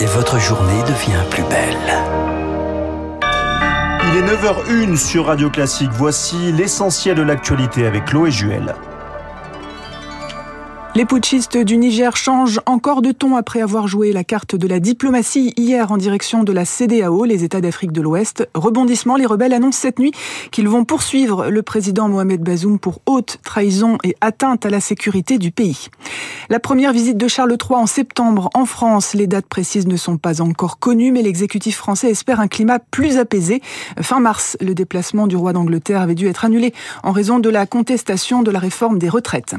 et votre journée devient plus belle. Il est 9h01 sur Radio Classique. Voici l'essentiel de l'actualité avec Chloé Juel. Les putschistes du Niger changent encore de ton après avoir joué la carte de la diplomatie hier en direction de la CDAO, les États d'Afrique de l'Ouest. Rebondissement, les rebelles annoncent cette nuit qu'ils vont poursuivre le président Mohamed Bazoum pour haute trahison et atteinte à la sécurité du pays. La première visite de Charles III en septembre en France, les dates précises ne sont pas encore connues, mais l'exécutif français espère un climat plus apaisé. Fin mars, le déplacement du roi d'Angleterre avait dû être annulé en raison de la contestation de la réforme des retraites.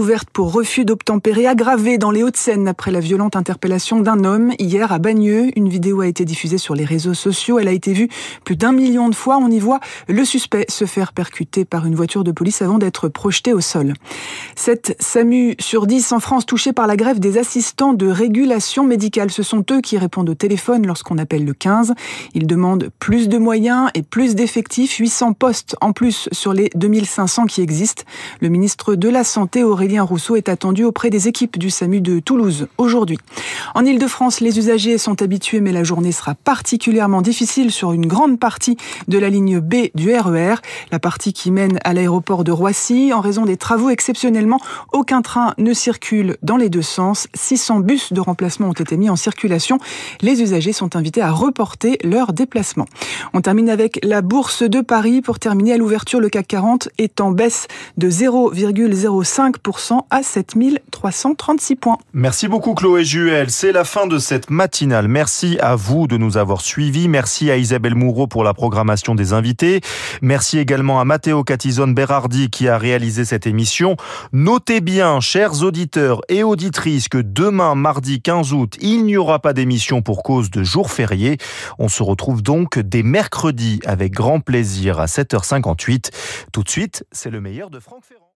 Ouverte pour refus d'obtempérer aggravée dans les Hauts-de-Seine après la violente interpellation d'un homme hier à Bagneux. Une vidéo a été diffusée sur les réseaux sociaux. Elle a été vue plus d'un million de fois. On y voit le suspect se faire percuter par une voiture de police avant d'être projeté au sol. Cette SAMU sur 10 en France touchée par la grève des assistants de régulation médicale. Ce sont eux qui répondent au téléphone lorsqu'on appelle le 15. Ils demandent plus de moyens et plus d'effectifs, 800 postes en plus sur les 2500 qui existent. Le ministre de la Santé, Aurélien Rousseau, est attendu auprès des équipes du SAMU de Toulouse aujourd'hui. En Ile-de-France, les usagers sont habitués, mais la journée sera particulièrement difficile sur une grande partie de la ligne B du RER, la partie qui mène à l'aéroport de Roissy. En raison des travaux exceptionnellement, aucun train ne circule dans les deux sens. 600 bus de remplacement ont été mis en circulation. Les usagers sont invités à reporter leur déplacement. On termine avec la bourse de Paris. Pour terminer, à l'ouverture, le CAC 40 est en baisse de 0,05% à 7336 points. Merci beaucoup Chloé Juel. C'est la fin de cette matinale. Merci à vous de nous avoir suivis. Merci à Isabelle Moureau pour la programmation des invités. Merci également à Matteo Catizone Berardi qui a réalisé cette émission. Notez bien, chers auditeurs et auditrices, que demain, mardi 15 août, il n'y aura pas d'émission pour cause de jour férié. On se retrouve donc dès mercredi avec grand plaisir à 7h58. Tout de suite, c'est le meilleur de Franck Ferrand.